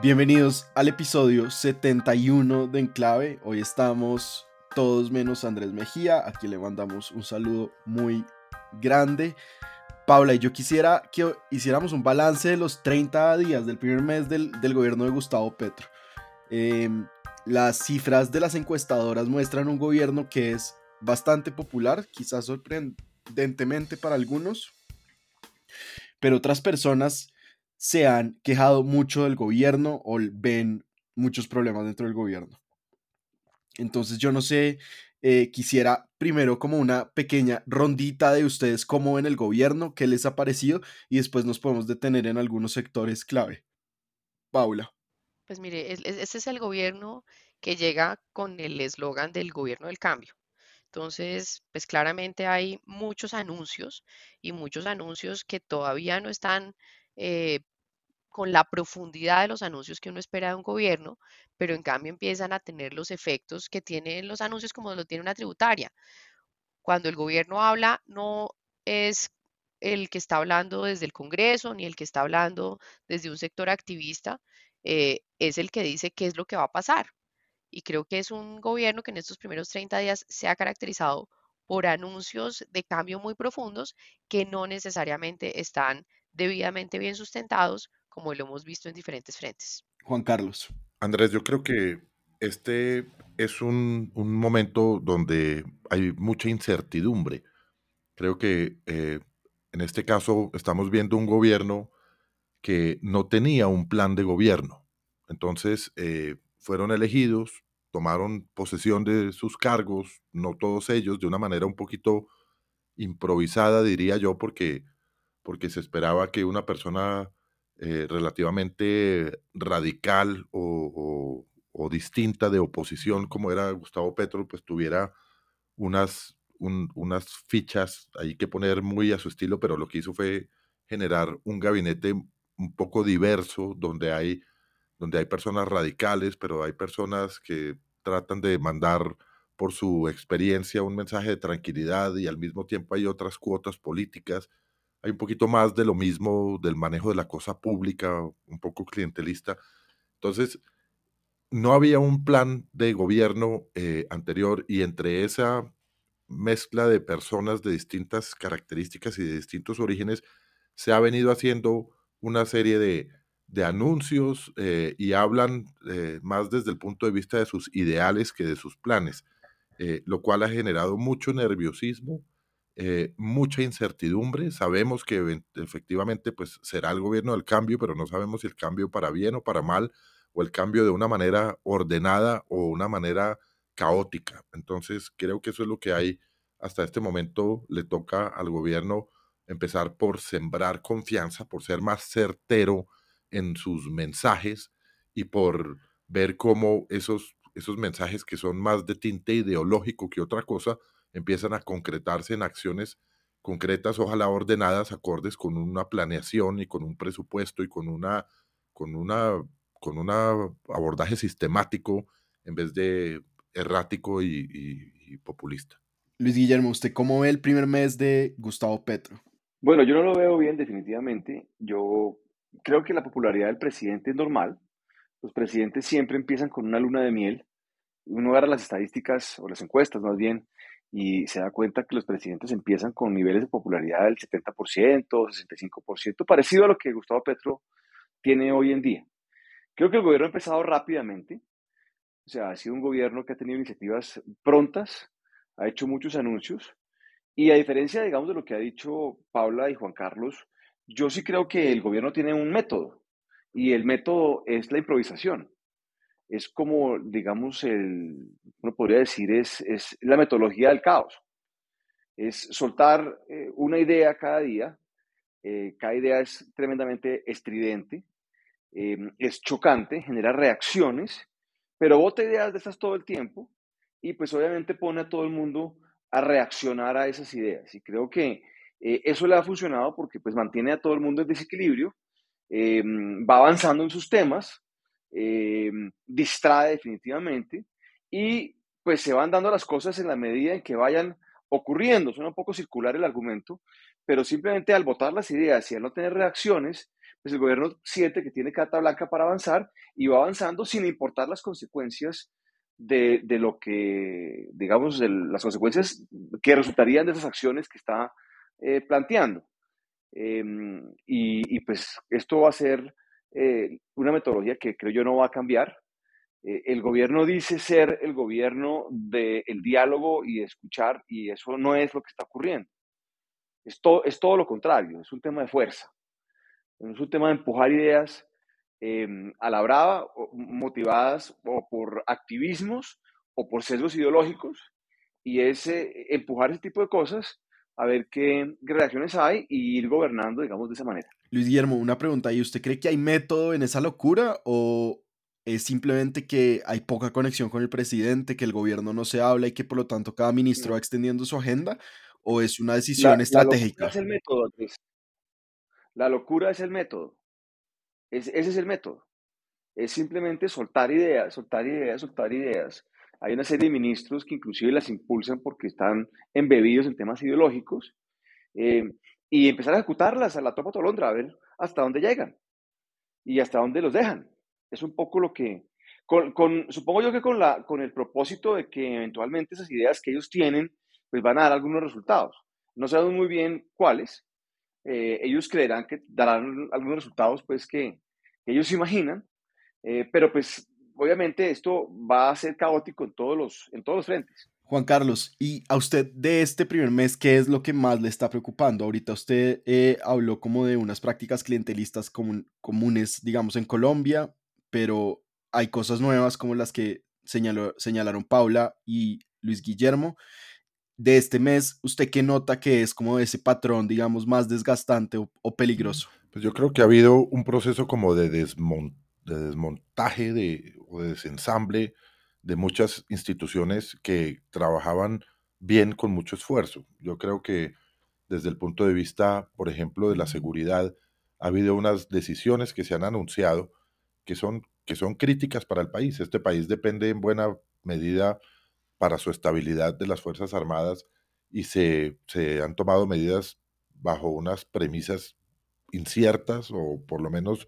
Bienvenidos al episodio 71 de Enclave. Hoy estamos todos menos Andrés Mejía, a quien le mandamos un saludo muy grande. Paula, y yo quisiera que hiciéramos un balance de los 30 días del primer mes del, gobierno de Gustavo Petro. Em, las cifras de las encuestadoras muestran un gobierno que es bastante popular, quizás sorprendentemente para algunos, pero otras personas se han quejado mucho del gobierno o ven muchos problemas dentro del gobierno. Entonces yo no sé, eh, quisiera primero como una pequeña rondita de ustedes cómo ven el gobierno, qué les ha parecido y después nos podemos detener en algunos sectores clave. Paula. Pues mire, este es el gobierno que llega con el eslogan del gobierno del cambio. Entonces, pues claramente hay muchos anuncios y muchos anuncios que todavía no están eh, con la profundidad de los anuncios que uno espera de un gobierno, pero en cambio empiezan a tener los efectos que tienen los anuncios como lo tiene una tributaria. Cuando el gobierno habla, no es el que está hablando desde el Congreso ni el que está hablando desde un sector activista, eh, es el que dice qué es lo que va a pasar. Y creo que es un gobierno que en estos primeros 30 días se ha caracterizado por anuncios de cambio muy profundos que no necesariamente están debidamente bien sustentados, como lo hemos visto en diferentes frentes. Juan Carlos. Andrés, yo creo que este es un, momento donde hay mucha incertidumbre. Creo que eh, en este caso estamos viendo un gobierno que no tenía un plan de gobierno. Entonces, eh, fueron elegidos, tomaron posesión de sus cargos, no todos ellos, de una manera un poquito improvisada, diría yo, porque, porque se esperaba que una persona eh, relativamente radical o, distinta de oposición, como era Gustavo Petro, pues tuviera unas, unas fichas ahí que poner muy a su estilo, pero lo que hizo fue generar un gabinete un poco diverso, donde hay donde hay personas radicales, pero hay personas que tratan de mandar por su experiencia un mensaje de tranquilidad y al mismo tiempo hay otras cuotas políticas. Hay un poquito más de lo mismo del manejo de la cosa pública, un poco clientelista. Entonces, no había un plan de gobierno eh, anterior y entre esa mezcla de personas de distintas características y de distintos orígenes, se ha venido haciendo una serie de anuncios eh, y hablan eh, más desde el punto de vista de sus ideales que de sus planes, lo cual ha generado mucho nerviosismo, mucha incertidumbre. Sabemos que efectivamente pues, será el gobierno del cambio, pero no sabemos si el cambio para bien o para mal, o el cambio de una manera ordenada o una manera caótica. Entonces creo que eso es lo que hay hasta este momento. Le toca al gobierno empezar por sembrar confianza, por ser más certero en sus mensajes y por ver cómo esos, esos mensajes que son más de tinte ideológico que otra cosa empiezan a concretarse en acciones concretas, ojalá ordenadas, acordes con una planeación y con un presupuesto y con una con una con un abordaje sistemático en vez de errático y, y populista. Luis Guillermo, ¿usted cómo ve el primer mes de Gustavo Petro? Bueno, yo no lo veo bien definitivamente. Yo creo que la popularidad del presidente es normal. Los presidentes siempre empiezan con una luna de miel. Uno agarra las estadísticas o las encuestas más bien y se da cuenta que los presidentes empiezan con niveles de popularidad del 70%, 65%, parecido a lo que Gustavo Petro tiene hoy en día. Creo que el gobierno ha empezado rápidamente, o sea, ha sido un gobierno que ha tenido iniciativas prontas, ha hecho muchos anuncios y a diferencia, digamos, de lo que ha dicho Paula y Juan Carlos, yo sí creo que el gobierno tiene un método y el método es la improvisación. Es como, digamos, el, uno podría decir, es, es la metodología del caos. Es soltar eh, una idea cada día. Eh, cada idea es tremendamente estridente, em, es chocante, genera reacciones, pero bota ideas de esas todo el tiempo y pues obviamente pone a todo el mundo a reaccionar a esas ideas. Y creo que eh, eso le ha funcionado porque pues mantiene a todo el mundo en desequilibrio, eh, va avanzando en sus temas, eh, distrae definitivamente y pues se van dando las cosas en la medida en que vayan ocurriendo. Suena un poco circular el argumento, pero simplemente al votar las ideas y al no tener reacciones, pues el gobierno siente que tiene carta blanca para avanzar y va avanzando sin importar las consecuencias de, de lo que, digamos, las consecuencias que resultarían de esas acciones que está eh, planteando. Em, y, pues esto va a ser eh, una metodología que creo yo no va a cambiar. Eh, el gobierno dice ser el gobierno del diálogo y de escuchar y eso no es lo que está ocurriendo. Es, es todo lo contrario, es un tema de fuerza, es un tema de empujar ideas Em, a la brava, motivadas o por activismos o por sesgos ideológicos, y es eh, empujar ese tipo de cosas a ver qué reacciones hay y ir gobernando, digamos, de esa manera. Luis Guillermo, una pregunta, ¿y usted cree que hay método en esa locura o es simplemente que hay poca conexión con el presidente, que el gobierno no se habla y que por lo tanto cada ministro va extendiendo su agenda? ¿O es una decisión estratégica? La locura es el método, La locura es el método ese es el método. Es simplemente soltar ideas, soltar ideas, soltar ideas. Hay una serie de ministros que inclusive las impulsan porque están embebidos en temas ideológicos eh, y empezar a ejecutarlas a la topa tolondra, a ver hasta dónde llegan y hasta dónde los dejan. Es un poco lo que, con, supongo yo que con, la, con el propósito de que eventualmente esas ideas que ellos tienen, pues van a dar algunos resultados. No sabemos muy bien cuáles, eh, ellos creerán que darán algunos resultados pues que, ellos imaginan, eh, pero pues obviamente esto va a ser caótico en todos los, en todos los frentes. Juan Carlos, ¿y a usted de este primer mes qué es lo que más le está preocupando? Ahorita usted eh, habló como de unas prácticas clientelistas comunes, digamos, en Colombia, pero hay cosas nuevas como las que señalaron Paula y Luis Guillermo de este mes, ¿usted qué nota que es como ese patrón, digamos, más desgastante o, peligroso? Pues yo creo que ha habido un proceso como de, desmontaje de, o de desensamble de muchas instituciones que trabajaban bien con mucho esfuerzo. Yo creo que desde el punto de vista, por ejemplo, de la seguridad, ha habido unas decisiones que se han anunciado que son, que son críticas para el país. Este país depende en buena medida para su estabilidad de las Fuerzas Armadas y se, han tomado medidas bajo unas premisas inciertas o por lo menos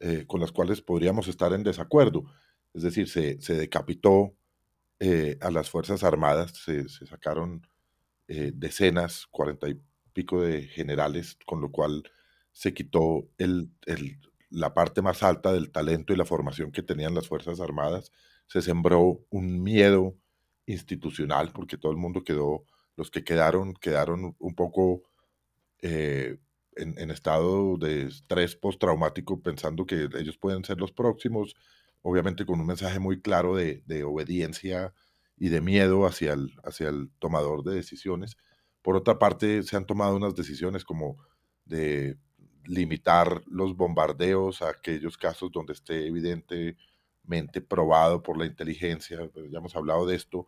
eh, con las cuales podríamos estar en desacuerdo. Es decir, se, decapitó eh, a las Fuerzas Armadas, se, sacaron eh, decenas, cuarenta y pico de generales, con lo cual se quitó el, la parte más alta del talento y la formación que tenían las Fuerzas Armadas, se sembró un miedo institucional, porque todo el mundo quedó, los que quedaron, quedaron un poco eh, en, estado de estrés postraumático, pensando que ellos pueden ser los próximos, obviamente con un mensaje muy claro de, obediencia y de miedo hacia el, hacia el tomador de decisiones. Por otra parte, se han tomado unas decisiones como de limitar los bombardeos a aquellos casos donde esté evidente probado por la inteligencia, pues, ya hemos hablado de esto,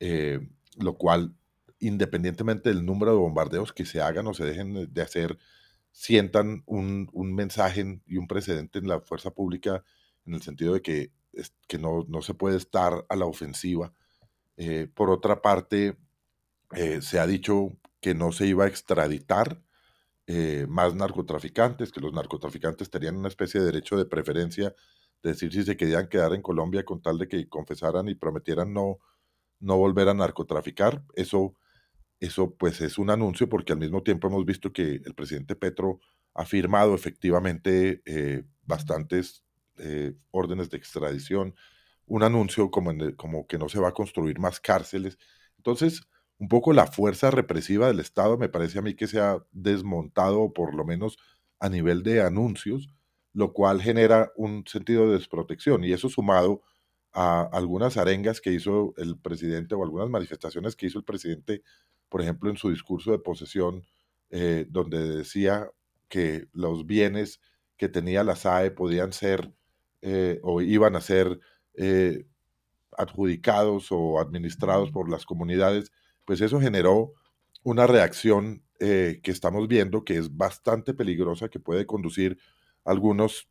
eh, lo cual, independientemente del número de bombardeos que se hagan o se dejen de hacer, sientan un, mensaje y un precedente en la fuerza pública en el sentido de que, que no, se puede estar a la ofensiva. Eh, por otra parte, eh, se ha dicho que no se iba a extraditar más narcotraficantes, que los narcotraficantes tenían una especie de derecho de preferencia decir si se querían quedar en Colombia con tal de que confesaran y prometieran no, no volver a narcotraficar. Eso, eso pues es un anuncio porque al mismo tiempo hemos visto que el presidente Petro ha firmado efectivamente eh, bastantes eh, órdenes de extradición, un anuncio como, como que no se va a construir más cárceles. Entonces, un poco la fuerza represiva del Estado me parece a mí que se ha desmontado, por lo menos a nivel de anuncios, lo cual genera un sentido de desprotección. Y eso sumado a algunas arengas que hizo el presidente o algunas manifestaciones que hizo el presidente, por ejemplo, en su discurso de posesión, eh, donde decía que los bienes que tenía la SAE podían ser eh, o iban a ser eh, adjudicados o administrados por las comunidades, pues eso generó una reacción que estamos viendo que es bastante peligrosa, que puede conducir algunos,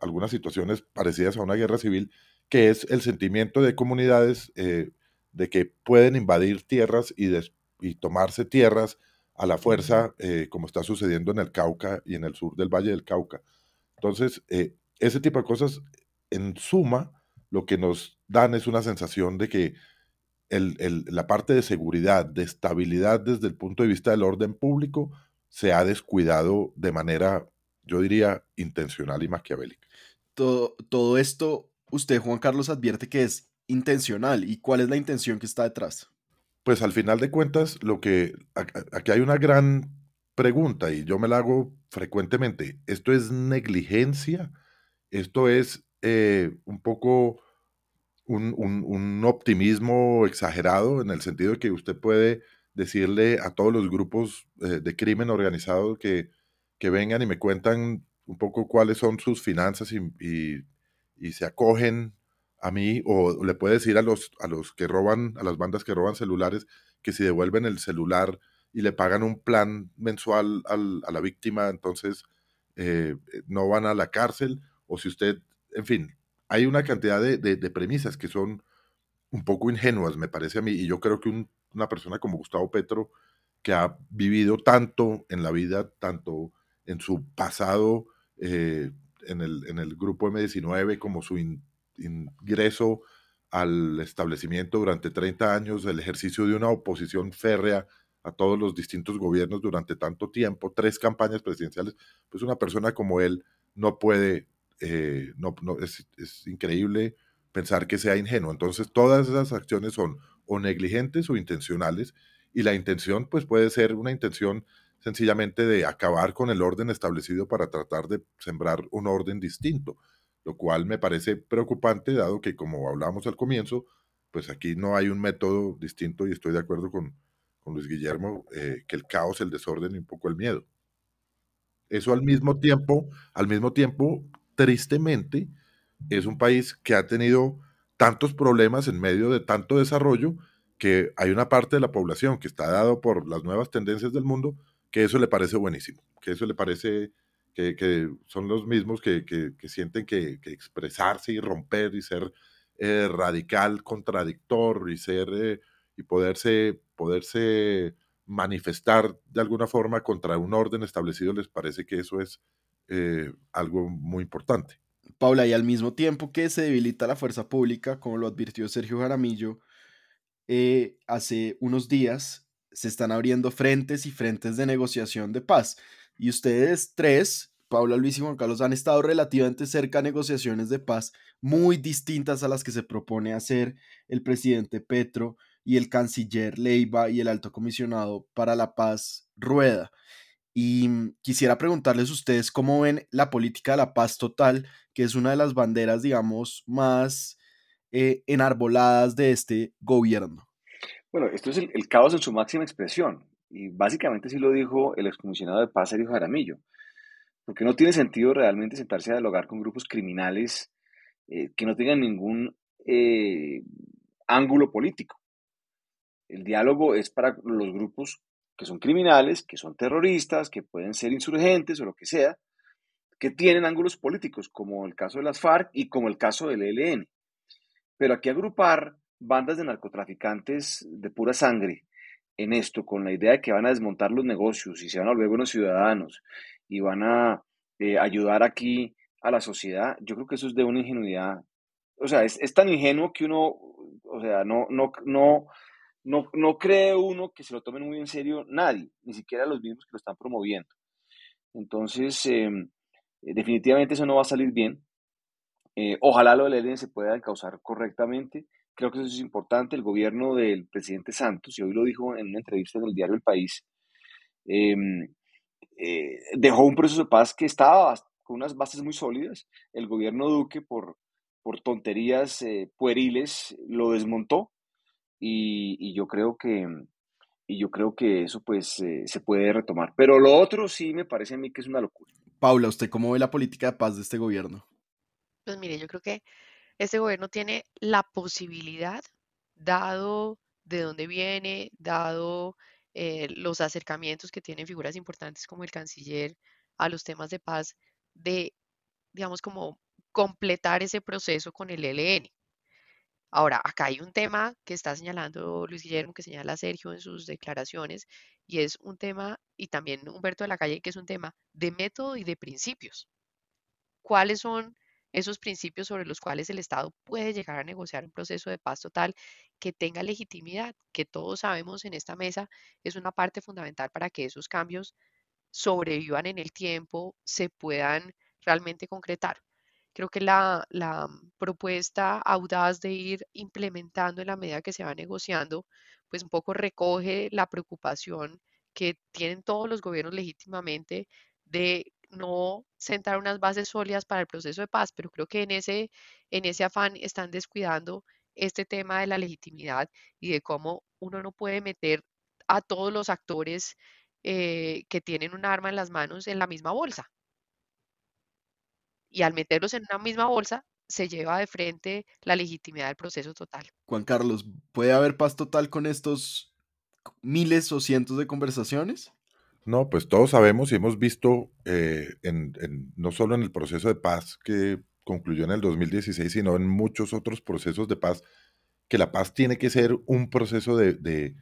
algunas situaciones parecidas a una guerra civil, que es el sentimiento de comunidades eh, de que pueden invadir tierras y, y, tomarse tierras a la fuerza, eh, como está sucediendo en el Cauca y en el sur del Valle del Cauca. Entonces, eh, ese tipo de cosas, en suma, lo que nos dan es una sensación de que la parte de seguridad, de estabilidad desde el punto de vista del orden público, se ha descuidado de manera, yo diría, intencional y maquiavélica. Todo, todo esto, usted, Juan Carlos, advierte que es intencional. ¿Y cuál es la intención que está detrás? Pues al final de cuentas, lo que aquí hay una gran pregunta y yo me la hago frecuentemente. ¿Esto es negligencia? ¿Esto es eh, un poco un, optimismo exagerado en el sentido de que usted puede decirle a todos los grupos eh, de crimen organizado que, que, vengan y me cuentan un poco cuáles son sus finanzas y, y, se acogen a mí, o le puede decir a los, a los que roban, a las bandas que roban celulares, que si devuelven el celular y le pagan un plan mensual al, a la víctima, entonces eh, no van a la cárcel, o si usted, en fin, hay una cantidad de, premisas que son un poco ingenuas, me parece a mí, y yo creo que una persona como Gustavo Petro, que ha vivido tanto en la vida, tanto en su pasado eh, en, el, en, el, grupo M19, como su ingreso al establecimiento durante 30 años, el ejercicio de una oposición férrea a todos los distintos gobiernos durante tanto tiempo, tres campañas presidenciales, pues una persona como él no puede eh, no, es, increíble pensar que sea ingenuo. Entonces, todas esas acciones son o negligentes o intencionales, y la intención, pues puede ser una intención sencillamente de acabar con el orden establecido para tratar de sembrar un orden distinto, lo cual me parece preocupante, dado que, como hablamos al comienzo, pues aquí no hay un método distinto, y estoy de acuerdo con, con Luis Guillermo, eh, que el caos, el desorden y un poco el miedo. Eso al mismo tiempo, al mismo tiempo tristemente, es un país que ha tenido tantos problemas en medio de tanto desarrollo que hay una parte de la población que está dado por las nuevas tendencias del mundo que eso le parece buenísimo, que eso le parece que, son los mismos que, sienten que, expresarse y romper y ser eh, radical, contradictor y ser eh, y poderse, poderse manifestar de alguna forma contra un orden establecido les parece que eso es eh, algo muy importante. Paula, y al mismo tiempo que se debilita la fuerza pública, como lo advirtió Sergio Jaramillo, eh, hace unos días se están abriendo frentes y frentes de negociación de paz. Y ustedes tres, Paula, Luis y Juan Carlos, han estado relativamente cerca a negociaciones de paz muy distintas a las que se propone hacer el presidente Petro y el canciller Leiva y el alto comisionado para la paz Rueda. Y mm, quisiera preguntarles a ustedes cómo ven la política de la paz total, que es una de las banderas, digamos, más eh, enarboladas de este gobierno. Bueno, esto es el, caos en su máxima expresión. Y básicamente sí lo dijo el excomisionado de paz, Sergio Jaramillo. Porque no tiene sentido realmente sentarse a dialogar con grupos criminales eh, que no tengan ningún eh, ángulo político. El diálogo es para los grupos que son criminales, que son terroristas, que pueden ser insurgentes o lo que sea, que tienen ángulos políticos, como el caso de las FARC y como el caso del ELN. Pero aquí agrupar bandas de narcotraficantes de pura sangre en esto, con la idea de que van a desmontar los negocios y se van a volver buenos ciudadanos y van a eh, ayudar aquí a la sociedad, yo creo que eso es de una ingenuidad. O sea, es, es tan ingenuo que uno, o sea, no, no, no, no, no cree uno que se lo tomen muy en serio nadie, ni siquiera los mismos que lo están promoviendo. Entonces, em, eh, definitivamente eso no va a salir bien. Eh, ojalá lo del ELN se pueda encauzar correctamente. Creo que eso es importante. El gobierno del presidente Santos, y hoy lo dijo en una entrevista en el diario El País, em, eh, dejó un proceso de paz que estaba con unas bases muy sólidas. El gobierno Duque, por, por tonterías pueriles, lo desmontó y, yo creo que y yo creo que eso pues eh, se puede retomar. Pero lo otro sí me parece a mí que es una locura. Paula, ¿usted cómo ve la política de paz de este gobierno? Pues mire, yo creo que este gobierno tiene la posibilidad, dado de dónde viene, dado eh, los acercamientos que tienen figuras importantes como el canciller a los temas de paz, de, digamos, como completar ese proceso con el ELN. Ahora, acá hay un tema que está señalando Luis Guillermo, que señala Sergio en sus declaraciones, y es un tema, y también Humberto de la Calle, que es un tema de método y de principios. cuáles son esos principios sobre los cuales el Estado puede llegar a negociar un proceso de paz total que tenga legitimidad, que todos sabemos en esta mesa es una parte fundamental para que esos cambios sobrevivan en el tiempo, se puedan realmente concretar. Creo que la, la propuesta audaz de ir implementando en la medida que se va negociando, pues un poco recoge la preocupación que tienen todos los gobiernos legítimamente de no sentar unas bases sólidas para el proceso de paz, pero creo que en ese, en ese afán están descuidando este tema de la legitimidad y de cómo uno no puede meter a todos los actores eh, que tienen un arma en las manos en la misma bolsa. Y al meterlos en una misma bolsa, se lleva de frente la legitimidad del proceso total. Juan Carlos, ¿puede haber paz total con estos miles o cientos de conversaciones? No, pues todos sabemos y hemos visto, eh, en, no solo en el proceso de paz que concluyó en el 2016, sino en muchos otros procesos de paz, que la paz tiene que ser un proceso de,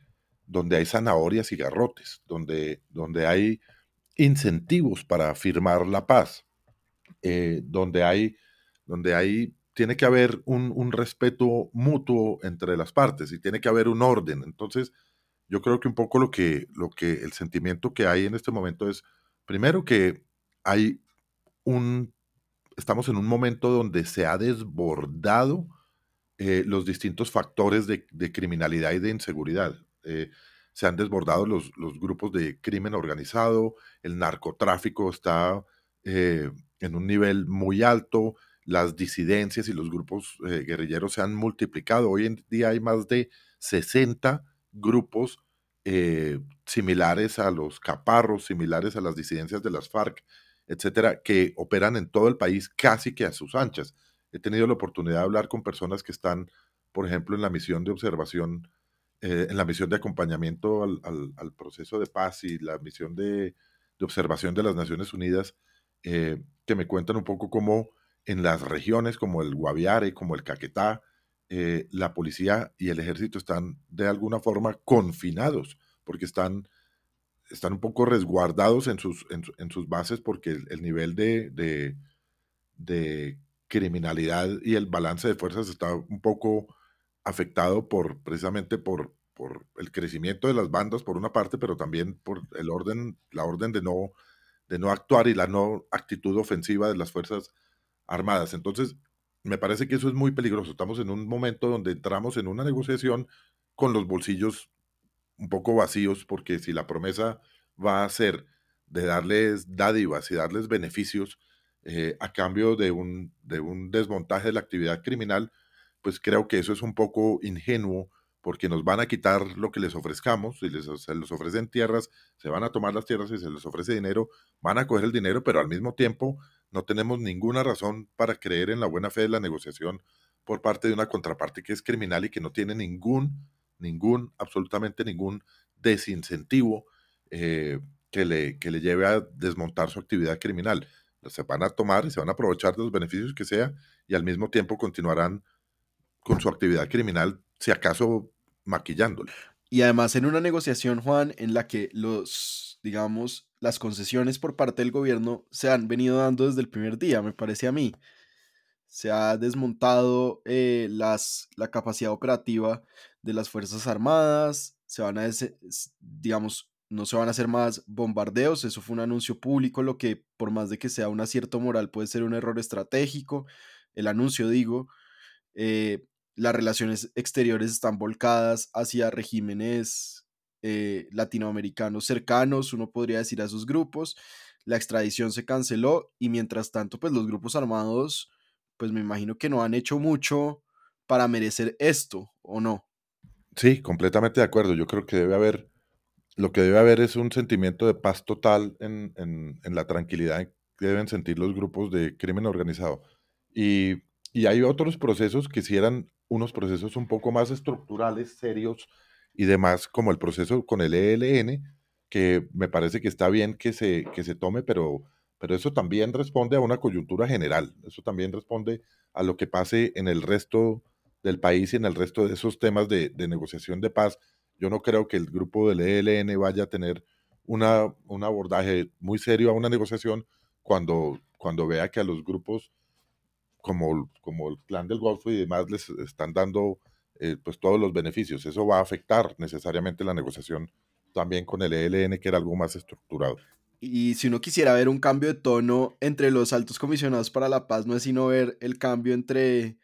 donde hay zanahorias y garrotes, donde, donde hay incentivos para firmar la paz, eh, donde hay, donde hay, tiene que haber un, un respeto mutuo entre las partes y tiene que haber un orden. Entonces, yo creo que un poco lo que, lo que el sentimiento que hay en este momento es, primero que hay un, estamos en un momento donde se ha desbordado eh, los distintos factores de, criminalidad y de inseguridad. Eh, se han desbordado los, los, grupos de crimen organizado, el narcotráfico está eh, en un nivel muy alto, las disidencias y los grupos guerrilleros se han multiplicado. Hoy en día hay más de 60 grupos eh, similares a los caparros, similares a las disidencias de las FARC, etcétera, que operan en todo el país casi que a sus anchas. He tenido la oportunidad de hablar con personas que están, por ejemplo, en la misión de observación, eh, en la misión de acompañamiento al, proceso de paz y la misión de, observación de las Naciones Unidas, eh, que me cuentan un poco cómo en las regiones como el Guaviare, como el Caquetá, eh, la policía y el ejército están de alguna forma confinados, porque están, están un poco resguardados en sus, en, sus bases porque el, nivel de, de, criminalidad y el balance de fuerzas está un poco afectado por precisamente por, por el crecimiento de las bandas por una parte, pero también por el orden, la orden de no, de no actuar y la no actitud ofensiva de las fuerzas armadas. Entonces, me parece que eso es muy peligroso. Estamos en un momento donde entramos en una negociación con los bolsillos un poco vacíos, porque si la promesa va a ser de darles dádivas y darles beneficios eh, a cambio de un, de un desmontaje de la actividad criminal, pues creo que eso es un poco ingenuo porque nos van a quitar lo que les ofrezcamos, si les, se les ofrecen tierras, se van a tomar las tierras, y se les ofrece dinero, van a coger el dinero, pero al mismo tiempo no tenemos ninguna razón para creer en la buena fe de la negociación por parte de una contraparte que es criminal y que no tiene ningún, ningún, absolutamente ningún desincentivo eh, que, le, que le lleve a desmontar su actividad criminal. Se van a tomar y se van a aprovechar de los beneficios que sea y al mismo tiempo continuarán con su actividad criminal, si acaso maquillándolo. Y además en una negociación, Juan, en la que los, digamos, las concesiones por parte del gobierno se han venido dando desde el primer día, me parece a mí. Se ha desmontado eh, las, la capacidad operativa de las Fuerzas Armadas, se van a, digamos, no se van a hacer más bombardeos, eso fue un anuncio público, lo que por más de que sea un acierto moral puede ser un error estratégico, el anuncio digo, eh, las relaciones exteriores están volcadas hacia regímenes eh, latinoamericanos cercanos, uno podría decir a esos grupos. La extradición se canceló y mientras tanto, pues los grupos armados, pues me imagino que no han hecho mucho para merecer esto, ¿o no? Sí, completamente de acuerdo. Yo creo que debe haber, lo que debe haber es un sentimiento de paz total en, en, la tranquilidad que deben sentir los grupos de crimen organizado. Y, y hay otros procesos que si eran unos procesos un poco más estructurales, serios, y demás, como el proceso con el ELN, que me parece que está bien que se, que se tome, pero, pero eso también responde a una coyuntura general, eso también responde a lo que pase en el resto del país y en el resto de esos temas de, negociación de paz. Yo no creo que el grupo del ELN vaya a tener una, un abordaje muy serio a una negociación cuando cuando vea que a los grupos como, como el plan del Golfo y demás les están dando eh, pues todos los beneficios. Eso va a afectar necesariamente la negociación también con el ELN, que era algo más estructurado. Y si uno quisiera ver un cambio de tono entre los altos comisionados para la paz, no es sino ver el cambio entre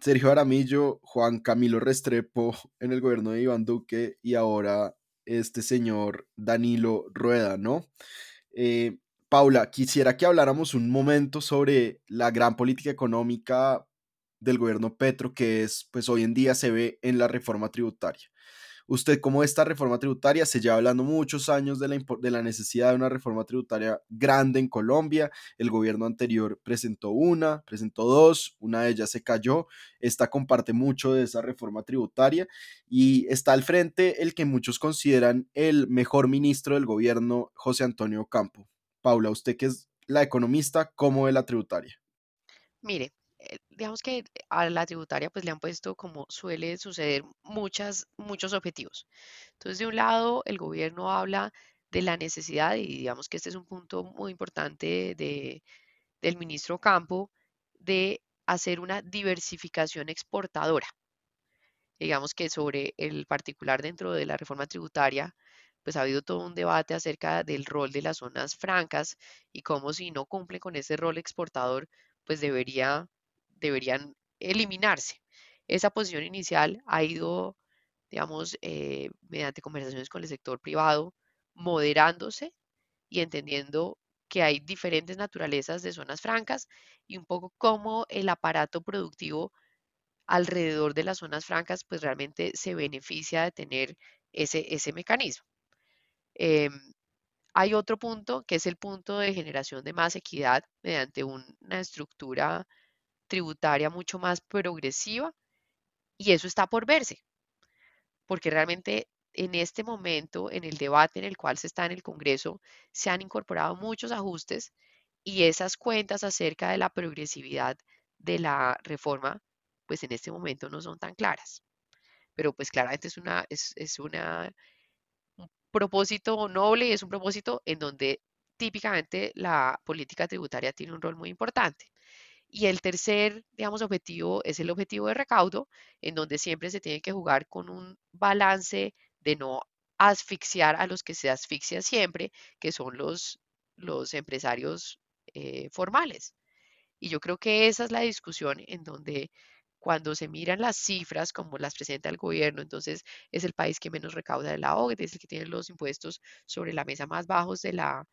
Sergio Aramillo, Juan Camilo Restrepo en el gobierno de Iván Duque y ahora este señor Danilo Rueda, ¿no? Eh, Paula, quisiera que habláramos un momento sobre la gran política económica del gobierno Petro que es, pues hoy en día se ve en la reforma tributaria. Usted, como esta reforma tributaria, se lleva hablando muchos años de la, de la necesidad de una reforma tributaria grande en Colombia. El gobierno anterior presentó una, presentó dos, una de ellas se cayó. Esta comparte mucho de esa reforma tributaria y está al frente el que muchos consideran el mejor ministro del gobierno, José Antonio Campo. Paula, usted que es la economista, ¿cómo ve la tributaria? Mire, eh, digamos que a la tributaria pues le han puesto como suele suceder muchas, muchos objetivos. Entonces, de un lado, el gobierno habla de la necesidad, y digamos que este es un punto muy importante de, del ministro Campo, de hacer una diversificación exportadora. Digamos que sobre el particular dentro de la reforma tributaria, pues ha habido todo un debate acerca del rol de las zonas francas y cómo si no cumple con ese rol exportador, pues debería deberían eliminarse. Esa posición inicial ha ido, digamos, eh, mediante conversaciones con el sector privado, moderándose y entendiendo que hay diferentes naturalezas de zonas francas y un poco cómo el aparato productivo alrededor de las zonas francas pues realmente se beneficia de tener ese, ese mecanismo. Em, hay otro punto que es el punto de generación de más equidad mediante una estructura tributaria mucho más progresiva y eso está por verse, porque realmente en este momento, en el debate en el cual se está en el Congreso, se han incorporado muchos ajustes y esas cuentas acerca de la progresividad de la reforma, pues en este momento no son tan claras. Pero pues claramente es una, es, es una, un propósito noble y es un propósito en donde típicamente la política tributaria tiene un rol muy importante. Y el tercer, digamos, objetivo es el objetivo de recaudo, en donde siempre se tiene que jugar con un balance de no asfixiar a los que se asfixian siempre, que son los, los empresarios eh, formales. Y yo creo que esa es la discusión en donde cuando se miran las cifras como las presenta el gobierno, entonces es el país que menos recauda de la OCDE, es el que tiene los impuestos sobre la mesa más bajos de la,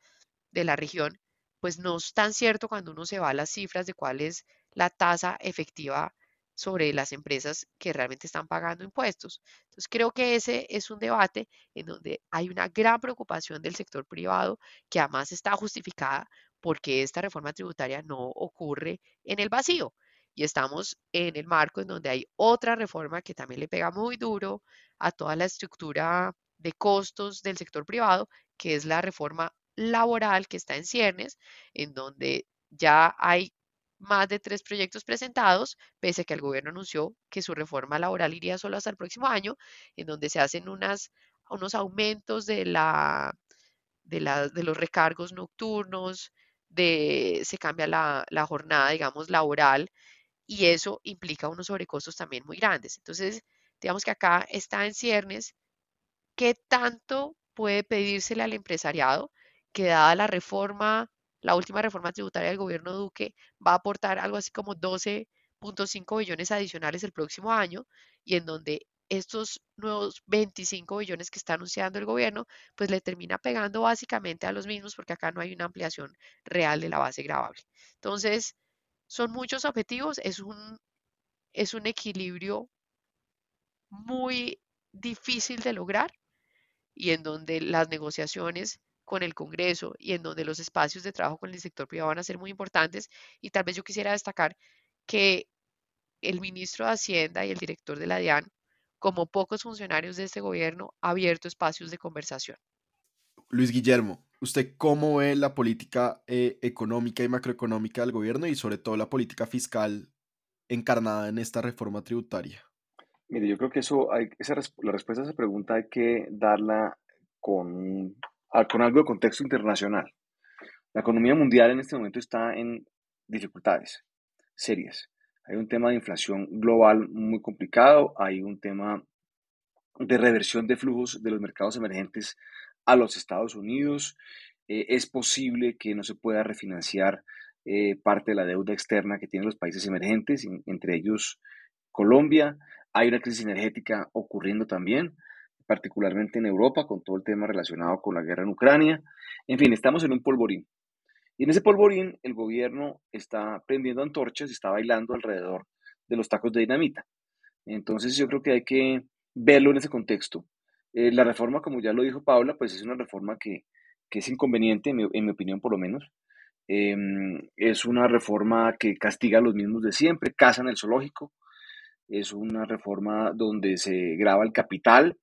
de la región, pues no es tan cierto cuando uno se va a las cifras de cuál es la tasa efectiva sobre las empresas que realmente están pagando impuestos. Entonces, creo que ese es un debate en donde hay una gran preocupación del sector privado que además está justificada porque esta reforma tributaria no ocurre en el vacío. Y estamos en el marco en donde hay otra reforma que también le pega muy duro a toda la estructura de costos del sector privado, que es la reforma laboral que está en ciernes, en donde ya hay más de tres proyectos presentados, pese a que el gobierno anunció que su reforma laboral iría solo hasta el próximo año, en donde se hacen unas, unos aumentos de, la, de, la, de los recargos nocturnos, de, se cambia la, la jornada, digamos, laboral, y eso implica unos sobrecostos también muy grandes. Entonces, digamos que acá está en ciernes qué tanto puede pedírsele al empresariado que dada la reforma, la última reforma tributaria del gobierno Duque, va a aportar algo así como 12.5 billones adicionales el próximo año y en donde estos nuevos 25 billones que está anunciando el gobierno, pues le termina pegando básicamente a los mismos porque acá no hay una ampliación real de la base grabable. Entonces, son muchos objetivos, es un, es un equilibrio muy difícil de lograr y en donde las negociaciones con el Congreso y en donde los espacios de trabajo con el sector privado van a ser muy importantes. Y tal vez yo quisiera destacar que el ministro de Hacienda y el director de la DIAN, como pocos funcionarios de este gobierno, ha abierto espacios de conversación. Luis Guillermo, ¿usted cómo ve la política eh, económica y macroeconómica del gobierno y sobre todo la política fiscal encarnada en esta reforma tributaria? Mire, yo creo que eso hay, esa, la respuesta a esa pregunta hay que darla con con algo de contexto internacional. La economía mundial en este momento está en dificultades serias. Hay un tema de inflación global muy complicado, hay un tema de reversión de flujos de los mercados emergentes a los Estados Unidos. Eh, es posible que no se pueda refinanciar eh, parte de la deuda externa que tienen los países emergentes, entre ellos Colombia. Hay una crisis energética ocurriendo también, particularmente en Europa, con todo el tema relacionado con la guerra en Ucrania. En fin, estamos en un polvorín. Y en ese polvorín el gobierno está prendiendo antorchas y está bailando alrededor de los tacos de dinamita. Entonces yo creo que hay que verlo en ese contexto. Eh, la reforma, como ya lo dijo Paula, pues es una reforma que, es inconveniente, en mi, opinión por lo menos. Em, es una reforma que castiga a los mismos de siempre, en el zoológico. Es una reforma donde se graba el capital,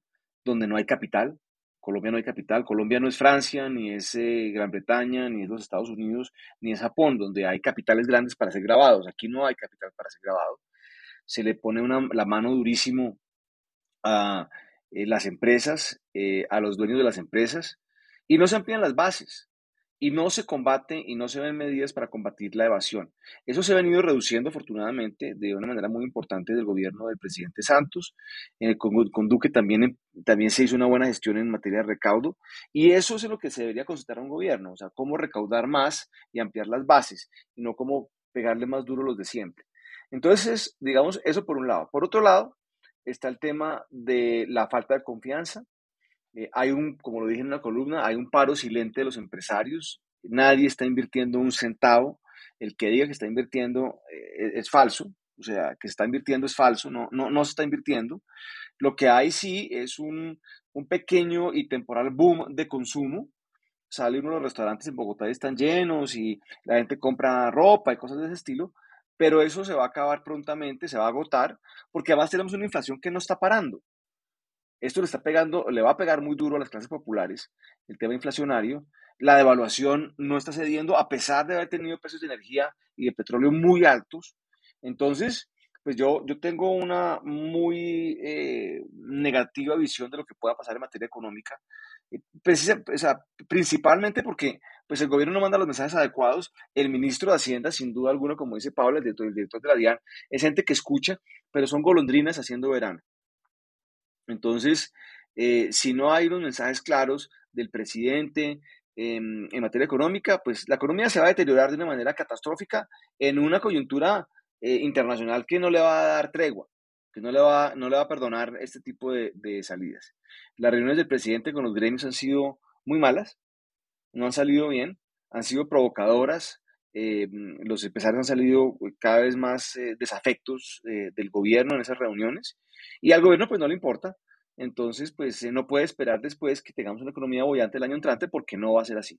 donde no hay capital. Colombia no hay capital. Colombia no es Francia, ni es eh, Gran Bretaña, ni es los Estados Unidos, ni es Japón, donde hay capitales grandes para ser grabados. Aquí no hay capital para ser grabado. Se le pone la mano durísimo a eh, las empresas, eh, a los dueños de las empresas, y no se amplían las bases y no se combate y no se ven medidas para combatir la evasión. Eso se ha venido reduciendo afortunadamente de una manera muy importante del gobierno del presidente Santos. Eh, con, Duque también, también se hizo una buena gestión en materia de recaudo y eso es lo que se debería consultar a un gobierno, o sea, cómo recaudar más y ampliar las bases y no cómo pegarle más duro los de siempre. Entonces, digamos, eso por un lado. Por otro lado, está el tema de la falta de confianza eh, hay un, como lo dije en una columna, hay un paro silente de los empresarios. Nadie está invirtiendo un centavo. El que diga que está invirtiendo eh, es falso. O sea, que está invirtiendo es falso, no, no, no se está invirtiendo. Lo que hay sí es un, un pequeño y temporal boom de consumo. Sale uno de los restaurantes en Bogotá y están llenos y la gente compra ropa y cosas de ese estilo, pero eso se va a acabar prontamente, se va a agotar, porque además tenemos una inflación que no está parando. Esto le está pegando, le va a pegar muy duro a las clases populares, el tema inflacionario. La devaluación no está cediendo a pesar de haber tenido precios de energía y de petróleo muy altos. Entonces, pues yo, yo tengo una muy eh, negativa visión de lo que pueda pasar en materia económica, principalmente porque pues el gobierno no manda los mensajes adecuados, el ministro de Hacienda, sin duda alguna, como dice Pablo, el director, el director de la DIAN, es gente que escucha, pero son golondrinas haciendo verano. Entonces, eh, si no hay unos mensajes claros del presidente en materia económica, pues la economía se va a deteriorar de una manera catastrófica en una coyuntura eh, internacional que no le va a dar tregua, que no le va, no le va a perdonar este tipo de, salidas. Las reuniones del presidente con los gremios han sido muy malas, no han salido bien, han sido provocadoras, eh, los empresarios han salido cada vez más desafectos del gobierno en esas reuniones y al gobierno pues no le importa. Entonces, pues no puede esperar después que tengamos una economía bollante el año entrante porque no va a ser así.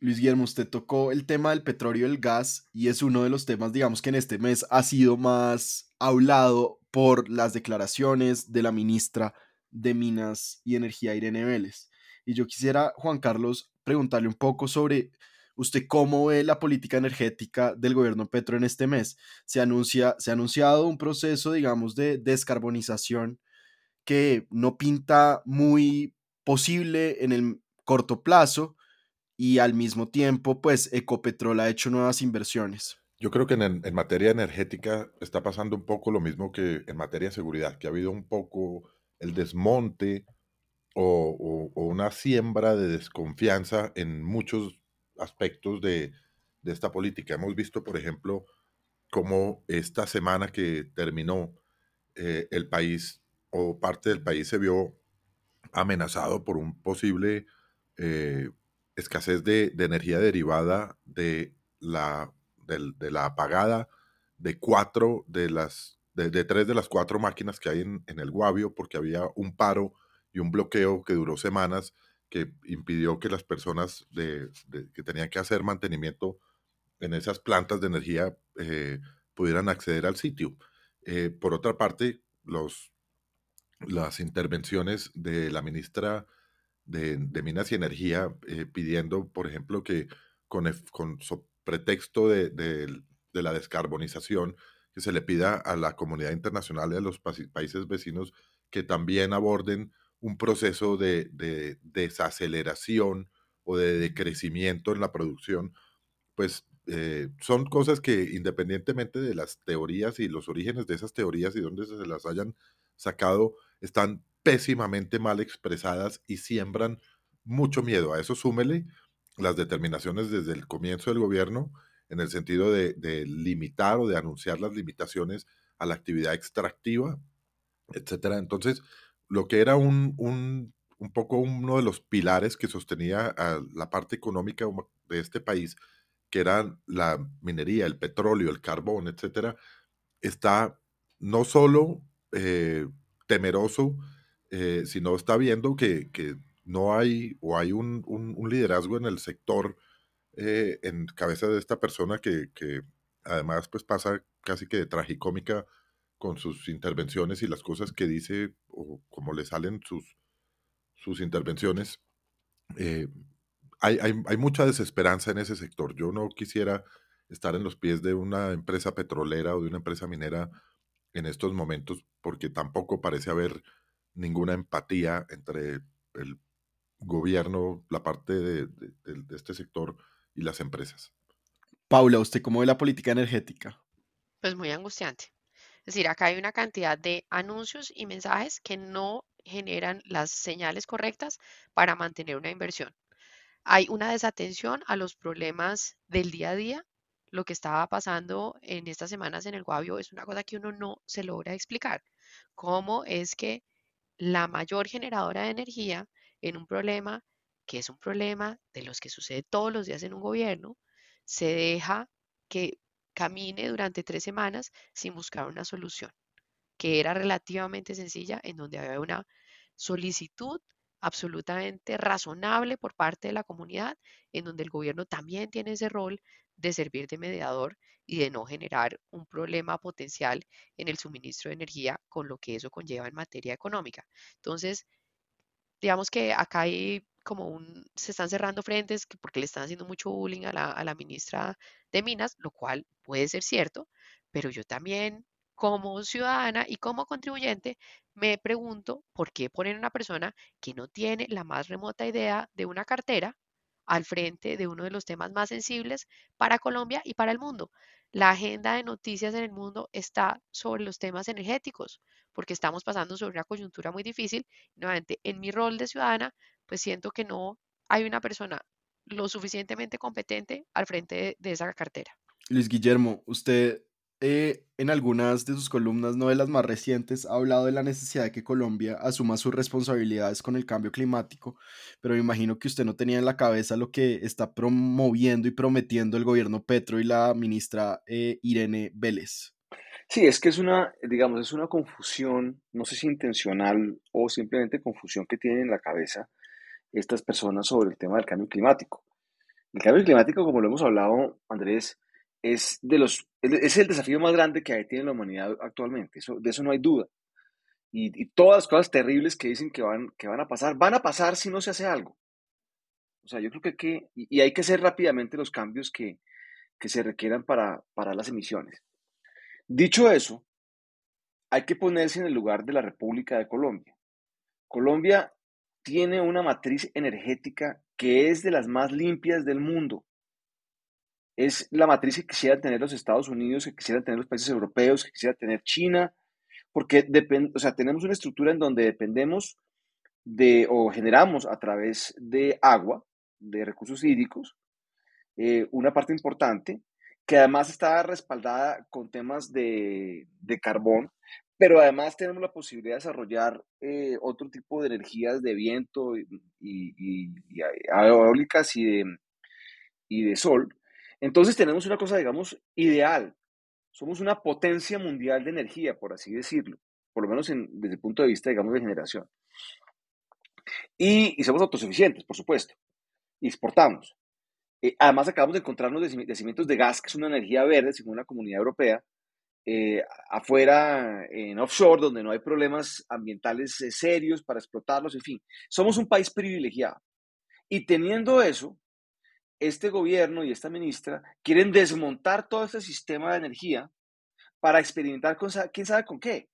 Luis Guillermo, usted tocó el tema del petróleo y el gas y es uno de los temas, digamos, que en este mes ha sido más hablado por las declaraciones de la ministra de Minas y Energía, Irene Vélez. Y yo quisiera, Juan Carlos, preguntarle un poco sobre usted cómo ve la política energética del gobierno Petro en este mes. Se, anuncia, se ha anunciado un proceso, digamos, de descarbonización que no pinta muy posible en el corto plazo y al mismo tiempo, pues Ecopetrol ha hecho nuevas inversiones. Yo creo que en, materia energética está pasando un poco lo mismo que en materia de seguridad, que ha habido un poco el desmonte o, una siembra de desconfianza en muchos aspectos de, de, esta política. Hemos visto, por ejemplo, cómo esta semana que terminó eh, el país o parte del país se vio amenazado por un posible eh, escasez de, energía derivada de la, de, la apagada de cuatro de las de, tres de las cuatro máquinas que hay en, el Guavio, porque había un paro y un bloqueo que duró semanas que impidió que las personas de, que tenían que hacer mantenimiento en esas plantas de energía eh, pudieran acceder al sitio. Eh, por otra parte, los las intervenciones de la ministra de, Minas y Energía eh, pidiendo, por ejemplo, que con, con pretexto de, la descarbonización, que se le pida a la comunidad internacional y a los países vecinos que también aborden un proceso de, desaceleración o de decrecimiento en la producción, pues eh, son cosas que independientemente de las teorías y los orígenes de esas teorías y dónde se las hayan sacado, están pésimamente mal expresadas y siembran mucho miedo. A eso súmele las determinaciones desde el comienzo del gobierno en el sentido de, limitar o de anunciar las limitaciones a la actividad extractiva, etcétera. Entonces, lo que era un, un, un poco uno de los pilares que sostenía a la parte económica de este país, que era la minería, el petróleo, el carbón, etcétera, está no solo eh, temeroso, eh, sino está viendo que, que, no hay o hay un, un, liderazgo en el sector eh, en cabeza de esta persona que, que, además pues pasa casi que de tragicómica con sus intervenciones y las cosas que dice o como le salen sus, sus intervenciones. Eh, hay, hay, hay, mucha desesperanza en ese sector. Yo no quisiera estar en los pies de una empresa petrolera o de una empresa minera en estos momentos porque tampoco parece haber ninguna empatía entre el gobierno, la parte de, de este sector y las empresas. Paula, ¿usted cómo ve la política energética? Pues muy angustiante. Es decir, acá hay una cantidad de anuncios y mensajes que no generan las señales correctas para mantener una inversión. Hay una desatención a los problemas del día a día. Lo que estaba pasando en estas semanas en el Guavio es una cosa que uno no se logra explicar. ¿Cómo es que la mayor generadora de energía en un problema que es un problema de los que sucede todos los días en un gobierno, se deja que camine durante tres semanas sin buscar una solución, que era relativamente sencilla, en donde había una solicitud absolutamente razonable por parte de la comunidad, en donde el gobierno también tiene ese rol de servir de mediador y de no generar un problema potencial en el suministro de energía con lo que eso conlleva en materia económica. Entonces, digamos que acá hay como un, se están cerrando frentes porque le están haciendo mucho bullying a la, ministra de Minas, lo cual puede ser cierto, pero yo también como ciudadana y como contribuyente me pregunto por qué ponen a una persona que no tiene la más remota idea de una cartera al frente de uno de los temas más sensibles para Colombia y para el mundo. La agenda de noticias en el mundo está sobre los temas energéticos, porque estamos pasando sobre una coyuntura muy difícil. Nuevamente, en mi rol de ciudadana, pues siento que no hay una persona lo suficientemente competente al frente de, esa cartera. Luis Guillermo, usted eh, en algunas de sus columnas, no de las más recientes, ha hablado de la necesidad de que Colombia asuma sus responsabilidades con el cambio climático, pero me imagino que usted no tenía en la cabeza lo que está promoviendo y prometiendo el gobierno Petro y la ministra eh, Irene Vélez. Sí, es que es una, digamos, es una confusión, no sé si intencional o simplemente confusión que tienen en la cabeza estas personas sobre el tema del cambio climático. El cambio climático, como lo hemos hablado, Andrés, es, de los, es el desafío más grande que tiene la humanidad actualmente, eso, de eso no hay duda. Y, todas las cosas terribles que dicen que van, que van a pasar, van a pasar si no se hace algo. O sea, yo creo que hay que, y hay que hacer rápidamente los cambios que, que se requieran para, para las emisiones. Dicho eso, hay que ponerse en el lugar de la República de Colombia. Colombia tiene una matriz energética que es de las más limpias del mundo es la matriz que quisieran tener los Estados Unidos, que quisieran tener los países europeos, que quisiera tener China, porque o sea, tenemos una estructura en donde dependemos de, o generamos a través de agua, de recursos hídricos, eh, una parte importante, que además está respaldada con temas de, carbón, pero además tenemos la posibilidad de desarrollar eh, otro tipo de energías de viento y, y, eólicas y de, y de sol, entonces tenemos una cosa, digamos, ideal. Somos una potencia mundial de energía, por así decirlo, por lo menos desde el punto de vista, digamos, de generación. Y, somos autosuficientes, por supuesto, y exportamos. Eh, además, acabamos de encontrarnos yacimientos de gas, que es una energía verde, según la comunidad europea, eh, afuera, en offshore, donde no hay problemas ambientales eh, serios para explotarlos, en fin. Somos un país privilegiado. Y teniendo eso, este gobierno y esta ministra quieren desmontar todo este sistema de energía para experimentar con quién sabe con qué,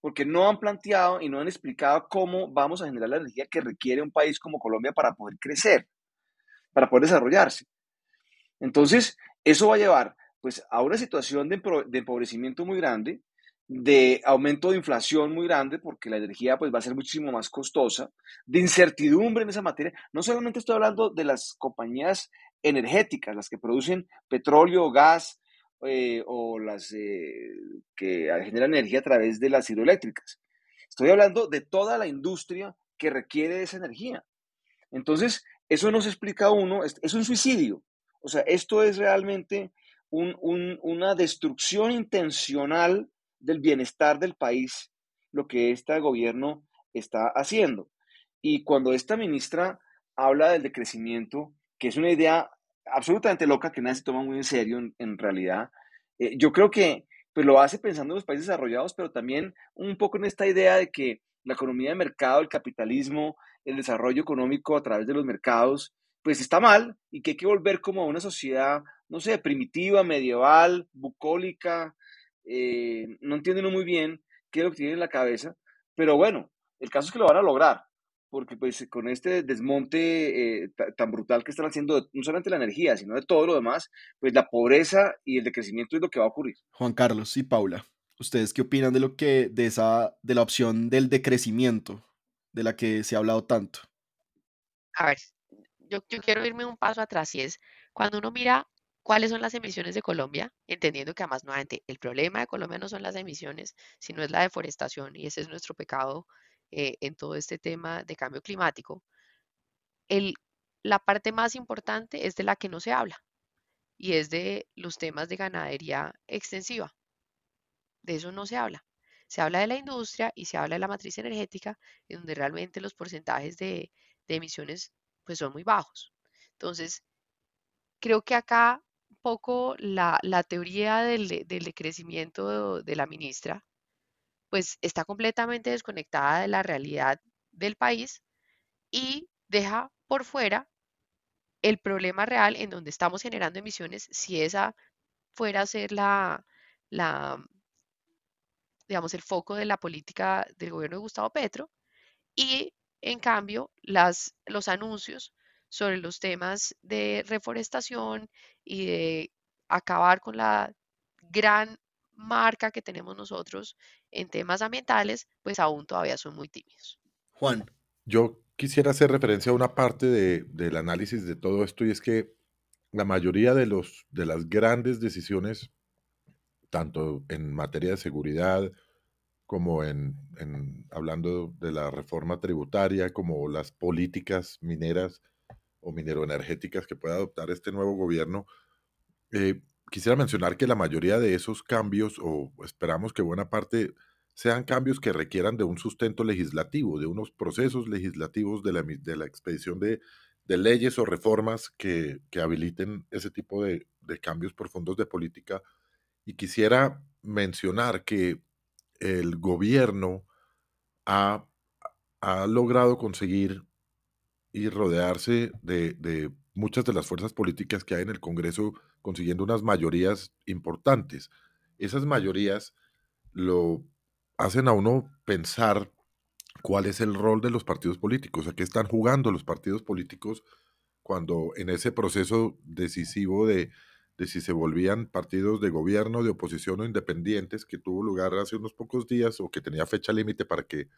porque no han planteado y no han explicado cómo vamos a generar la energía que requiere un país como Colombia para poder crecer. Para poder desarrollarse. Entonces, eso va a llevar pues, a una situación de, empobrecimiento muy grande, de aumento de inflación muy grande, porque la energía pues, va a ser muchísimo más costosa, de incertidumbre en esa materia. No solamente estoy hablando de las compañías energéticas, las que producen petróleo, gas eh, o las eh, que generan energía a través de las hidroeléctricas. Estoy hablando de toda la industria que requiere esa energía. Entonces, eso nos explica uno, es, un suicidio. O sea, esto es realmente una destrucción intencional del bienestar del país, lo que este gobierno está haciendo. Y cuando esta ministra habla del decrecimiento, que es una idea absolutamente loca que nadie se toma muy en serio en, realidad, eh, yo creo que pues lo hace pensando en los países desarrollados, pero también un poco en esta idea de que la economía de mercado, el capitalismo, el desarrollo económico a través de los mercados, pues está mal y que hay que volver como a una sociedad, no sé, primitiva, medieval, bucólica, eh, no entienden muy bien qué es lo que tienen en la cabeza, pero bueno, el caso es que lo van a lograr, porque pues con este desmonte eh, tan brutal que están haciendo, no solamente la energía, sino de todo lo demás, pues la pobreza y el decrecimiento es lo que va a ocurrir. Juan Carlos y Paula. ¿Ustedes qué opinan de lo que, de esa, de la opción del decrecimiento, de la que se ha hablado tanto? A ver, yo, quiero irme un paso atrás y es cuando uno mira cuáles son las emisiones de Colombia, entendiendo que además nuevamente el problema de Colombia no son las emisiones, sino es la deforestación y ese es nuestro pecado eh, en todo este tema de cambio climático. El, la parte más importante es de la que no se habla y es de los temas de ganadería extensiva de eso no se habla. Se habla de la industria y se habla de la matriz energética, en donde realmente los porcentajes de, emisiones pues son muy bajos. Entonces, creo que acá un poco la, teoría del, del crecimiento de, la ministra pues está completamente desconectada de la realidad del país y deja por fuera el problema real en donde estamos generando emisiones si esa fuera a ser la, la, digamos, el foco de la política del gobierno de Gustavo Petro y, en cambio, las, los anuncios sobre los temas de reforestación y de acabar con la gran marca que tenemos nosotros en temas ambientales, pues aún todavía son muy tímidos. Juan. Yo quisiera hacer referencia a una parte del análisis de todo esto y es que la mayoría de, los, de las grandes decisiones tanto en materia de seguridad como en, hablando de la reforma tributaria, como las políticas mineras o mineroenergéticas que pueda adoptar este nuevo gobierno. Eh, quisiera mencionar que la mayoría de esos cambios, o esperamos que buena parte, sean cambios que requieran de un sustento legislativo, de unos procesos legislativos de la, expedición de, leyes o reformas que, habiliten ese tipo de, de cambios profundos de política y quisiera mencionar que el gobierno ha, logrado conseguir y rodearse de, muchas de las fuerzas políticas que hay en el Congreso, consiguiendo unas mayorías importantes. Esas mayorías lo hacen a uno pensar cuál es el rol de los partidos políticos, a qué están jugando los partidos políticos cuando en ese proceso decisivo de de si se volvían partidos de gobierno, de oposición o independientes, que tuvo lugar hace unos pocos días o que tenía fecha límite para que,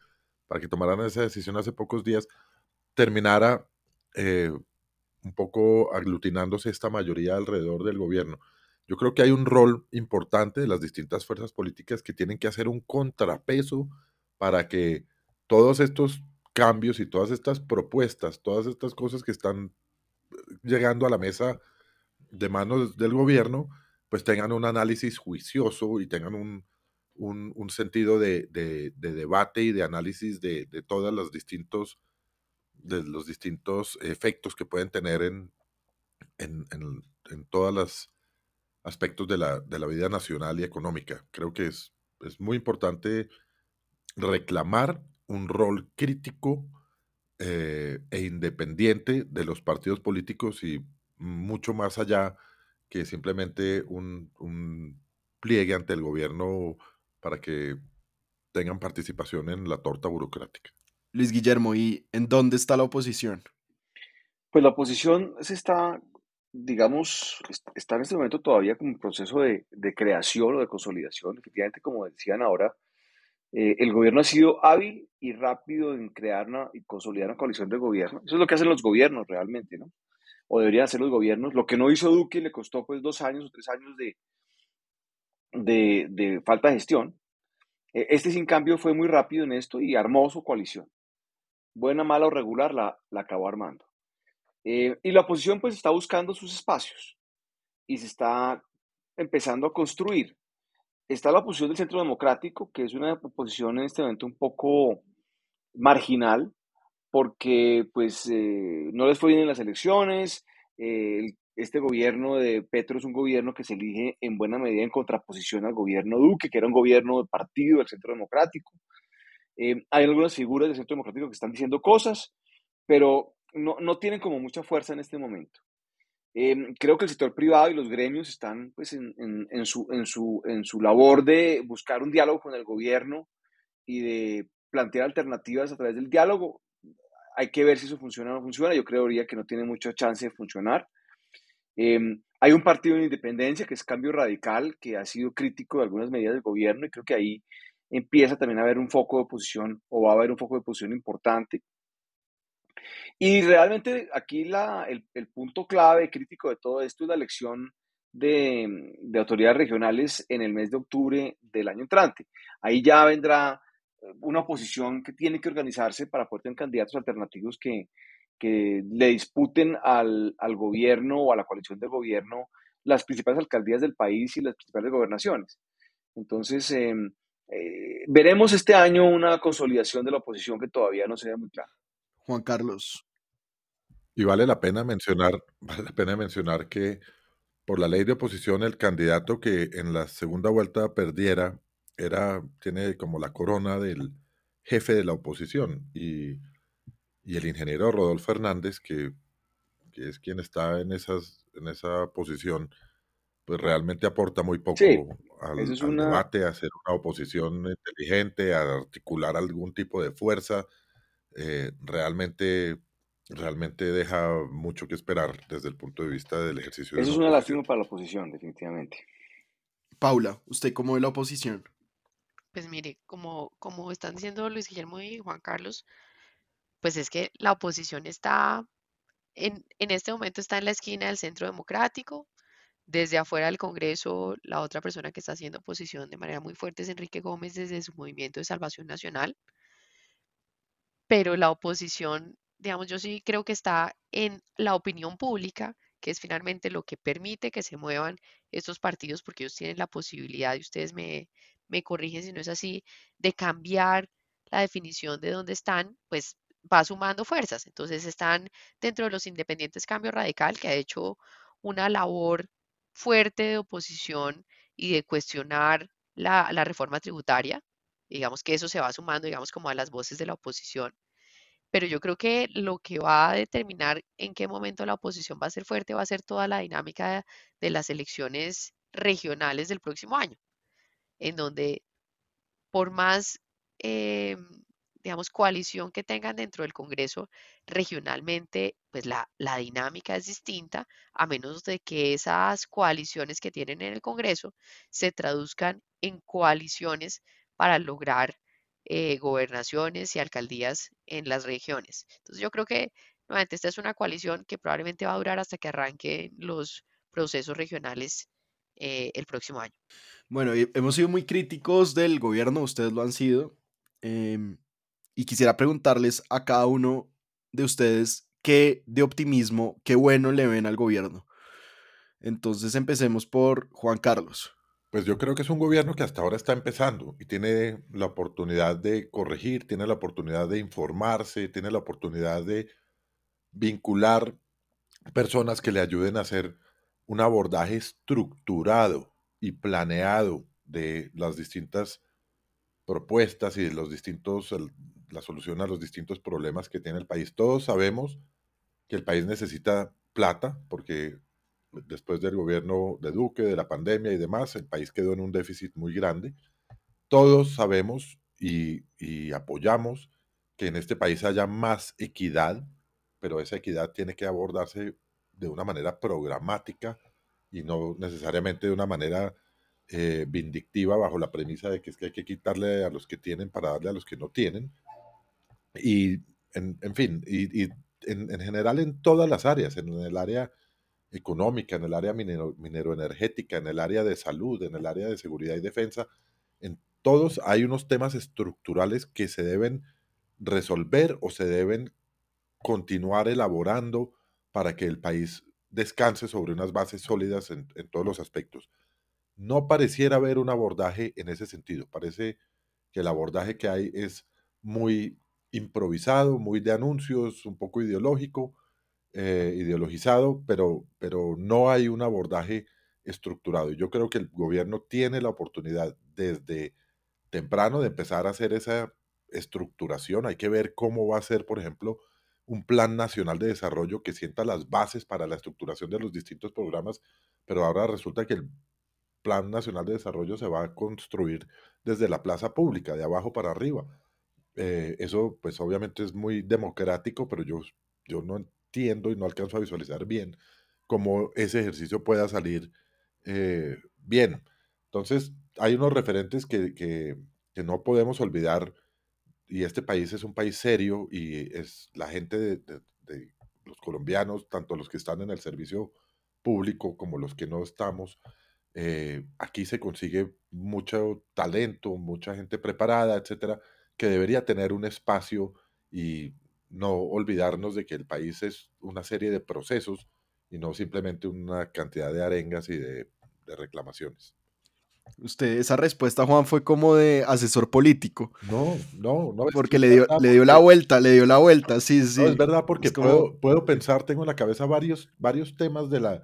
para que tomaran esa decisión hace pocos días, terminara eh, un poco aglutinándose esta mayoría alrededor del gobierno. Yo creo que hay un rol importante de las distintas fuerzas políticas que tienen que hacer un contrapeso para que todos estos cambios y todas estas propuestas, todas estas cosas que están eh, llegando a la mesa de manos del gobierno, pues tengan un análisis juicioso y tengan un, sentido de, debate y de análisis de, todos los distintos, de los distintos efectos que pueden tener en, en, todos los aspectos de la, vida nacional y económica. Creo que es, es muy importante reclamar un rol crítico eh, e independiente de los partidos políticos y mucho más allá que simplemente un, pliegue ante el gobierno para que tengan participación en la torta burocrática. Luis Guillermo, ¿y en dónde está la oposición? Pues la oposición se está, digamos, está en este momento todavía como un proceso de, de creación o de consolidación. Efectivamente, como decían ahora, eh, el gobierno ha sido hábil y rápido en crear una, y consolidar una coalición de gobierno. Eso es lo que hacen los gobiernos realmente, ¿no? O deberían hacer los gobiernos. Lo que no hizo Duque le costó pues dos años o tres años de, de, falta de gestión. Eh, este, sin cambio, fue muy rápido en esto y armó su coalición. Buena, mala o regular, la, la acabó armando. Eh, y la oposición pues está buscando sus espacios y se está empezando a construir. Está la oposición del Centro Democrático, que es una oposición en este momento un poco marginal, porque pues eh, no les fue bien en las elecciones, eh, este gobierno de Petro es un gobierno que se elige en buena medida en contraposición al gobierno Duque, que era un gobierno de partido del Centro Democrático. Eh, hay algunas figuras del Centro Democrático que están diciendo cosas, pero no, no tienen como mucha fuerza en este momento. Em, creo que el sector privado y los gremios están pues, en, en, su, en, su, en su labor de buscar un diálogo con el gobierno y de plantear alternativas a través del diálogo. Hay que ver si eso funciona o no funciona. Yo creería que no tiene mucha chance de funcionar. Em, hay un partido de independencia que es Cambio Radical, que ha sido crítico de algunas medidas del gobierno y creo que ahí empieza también a haber un foco de oposición o va a haber un foco de oposición importante. Y realmente aquí la, el, punto clave crítico de todo esto es la elección de, de, autoridades regionales en el mes de octubre del año entrante. Ahí ya vendrá una oposición que tiene que organizarse para poder tener candidatos alternativos que, que le disputen al, al, gobierno o a la coalición de gobierno las principales alcaldías del país y las principales gobernaciones. Entonces, eh, eh, veremos este año una consolidación de la oposición que todavía no se ve muy clara. Juan Carlos. Y vale la pena mencionar, vale la pena mencionar que por la ley de oposición el candidato que en la segunda vuelta perdiera era tiene como la corona del jefe de la oposición y, y el ingeniero Rodolfo Hernández que, que, es quien está en esas en esa posición pues realmente aporta muy poco sí, al, es al una... debate, a hacer una oposición inteligente, a articular algún tipo de fuerza eh, realmente, realmente deja mucho que esperar desde el punto de vista del ejercicio. Eso de es una lástima para la oposición, definitivamente. Paula, ¿usted cómo ve la oposición? Pues mire, como, como están diciendo Luis Guillermo y Juan Carlos, pues es que la oposición está, en, en este momento está en la esquina del centro democrático. Desde afuera del Congreso, la otra persona que está haciendo oposición de manera muy fuerte es Enrique Gómez desde su movimiento de Salvación Nacional pero la oposición, digamos, yo sí creo que está en la opinión pública, que es finalmente lo que permite que se muevan estos partidos, porque ellos tienen la posibilidad, y ustedes me, me corrigen si no es así, de cambiar la definición de dónde están, pues va sumando fuerzas. Entonces están dentro de los independientes Cambio Radical, que ha hecho una labor fuerte de oposición y de cuestionar la, la reforma tributaria, Digamos que eso se va sumando, digamos, como a las voces de la oposición. Pero yo creo que lo que va a determinar en qué momento la oposición va a ser fuerte va a ser toda la dinámica de las elecciones regionales del próximo año, en donde por más, eh, digamos, coalición que tengan dentro del Congreso regionalmente, pues la, la dinámica es distinta, a menos de que esas coaliciones que tienen en el Congreso se traduzcan en coaliciones para lograr eh, gobernaciones y alcaldías en las regiones. Entonces yo creo que nuevamente esta es una coalición que probablemente va a durar hasta que arranquen los procesos regionales eh, el próximo año. Bueno, hemos sido muy críticos del gobierno, ustedes lo han sido, eh, y quisiera preguntarles a cada uno de ustedes qué de optimismo, qué bueno le ven al gobierno. Entonces empecemos por Juan Carlos. Pues yo creo que es un gobierno que hasta ahora está empezando y tiene la oportunidad de corregir, tiene la oportunidad de informarse, tiene la oportunidad de vincular personas que le ayuden a hacer un abordaje estructurado y planeado de las distintas propuestas y de los distintos, la solución a los distintos problemas que tiene el país. Todos sabemos que el país necesita plata porque después del gobierno de Duque, de la pandemia y demás, el país quedó en un déficit muy grande. Todos sabemos y, y apoyamos que en este país haya más equidad, pero esa equidad tiene que abordarse de una manera programática y no necesariamente de una manera eh, vindictiva bajo la premisa de que es que hay que quitarle a los que tienen para darle a los que no tienen. Y, en, fin, y, en, general en todas las áreas, en el área económica, en el área minero, mineroenergética, en el área de salud, en el área de seguridad y defensa, en todos hay unos temas estructurales que se deben resolver o se deben continuar elaborando para que el país descanse sobre unas bases sólidas en, todos los aspectos. No pareciera haber un abordaje en ese sentido. Parece que el abordaje que hay es muy improvisado, muy de anuncios, un poco ideológico, eh, ideologizado, pero, pero no hay un abordaje estructurado. Yo creo que el gobierno tiene la oportunidad desde temprano de empezar a hacer esa estructuración. Hay que ver cómo va a ser, por ejemplo, un plan nacional de desarrollo que sienta las bases para la estructuración de los distintos programas, pero ahora resulta que el plan nacional de desarrollo se va a construir desde la plaza pública, de abajo para arriba. Eh, eso pues obviamente es muy democrático, pero yo, yo no entiendo y no alcanzo a visualizar bien cómo ese ejercicio pueda salir eh, bien. Entonces, hay unos referentes que, que, que no podemos olvidar y este país es un país serio y es la gente de, los colombianos, tanto los que están en el servicio público como los que no estamos, eh, aquí se consigue mucho talento, mucha gente preparada, etcétera, que debería tener un espacio y no olvidarnos de que el país es una serie de procesos y no simplemente una cantidad de arengas y de reclamaciones. Usted, esa respuesta, Juan, fue como de asesor político. No, no, no. Porque le dio, le dio la vuelta, le dio la vuelta, sí, sí. es verdad, porque puedo, puedo, pensar, tengo en la cabeza varios, varios temas de, la,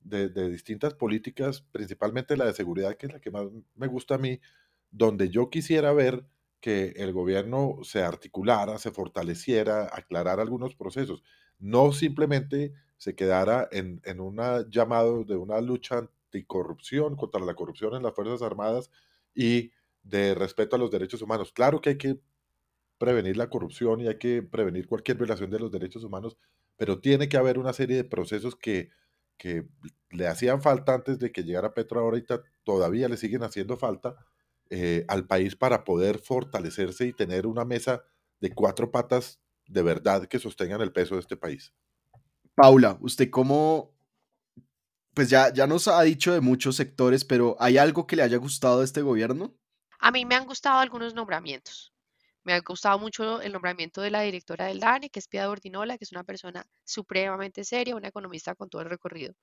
de, de, distintas políticas, principalmente la de seguridad, que es la que más me gusta a mí, donde yo quisiera ver que el gobierno se articulara, se fortaleciera, aclarara algunos procesos, no simplemente se quedara en, en un llamado de una lucha anticorrupción, contra la corrupción en las Fuerzas Armadas y de respeto a los derechos humanos. Claro que hay que prevenir la corrupción y hay que prevenir cualquier violación de los derechos humanos, pero tiene que haber una serie de procesos que, que le hacían falta antes de que llegara Petro ahorita, todavía le siguen haciendo falta eh, al país para poder fortalecerse y tener una mesa de cuatro patas de verdad que sostengan el peso de este país. Paula, ¿usted cómo, pues ya, ya nos ha dicho de muchos sectores, pero ¿hay algo que le haya gustado de este gobierno? A mí me han gustado algunos nombramientos. Me ha gustado mucho el nombramiento de la directora del DANE, que es Piedad Ordinola, que es una persona supremamente seria, una economista con todo el recorrido.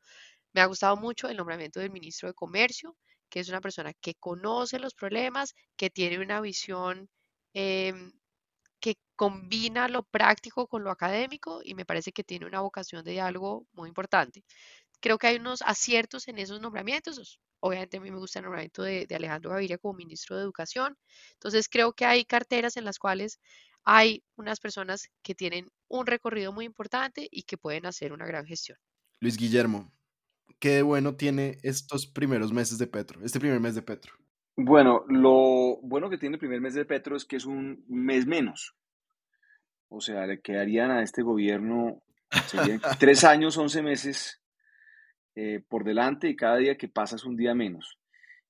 Me ha gustado mucho el nombramiento del ministro de Comercio, que es una persona que conoce los problemas, que tiene una visión em, que combina lo práctico con lo académico y me parece que tiene una vocación de diálogo muy importante creo que hay unos aciertos en esos nombramientos. Obviamente a mí me gusta el nombramiento de, Alejandro Gaviria como ministro de Educación. Entonces creo que hay carteras en las cuales hay unas personas que tienen un recorrido muy importante y que pueden hacer una gran gestión. Luis Guillermo, ¿qué de bueno tiene estos primeros meses de Petro, este primer mes de Petro? Bueno, lo bueno que tiene el primer mes de Petro es que es un mes menos. O sea, le quedarían a este gobierno tres años, once meses eh, por delante y cada día que pasa es un día menos.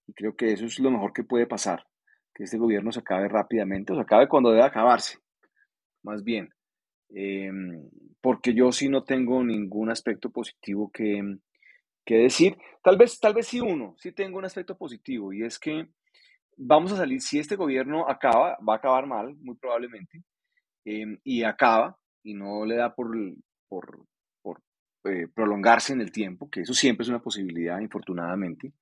Y creo que eso es lo mejor que puede pasar, que este gobierno se acabe rápidamente, o se acabe cuando debe acabarse, más bien. Em, porque yo sí no tengo ningún aspecto positivo que, que decir. Tal vez, tal vez sí uno, sí tengo un aspecto positivo, y es que vamos a salir, si este gobierno acaba, va a acabar mal, muy probablemente, em, y acaba, y no le da por, por, eh, prolongarse en el tiempo, que eso siempre es una posibilidad, infortunadamente.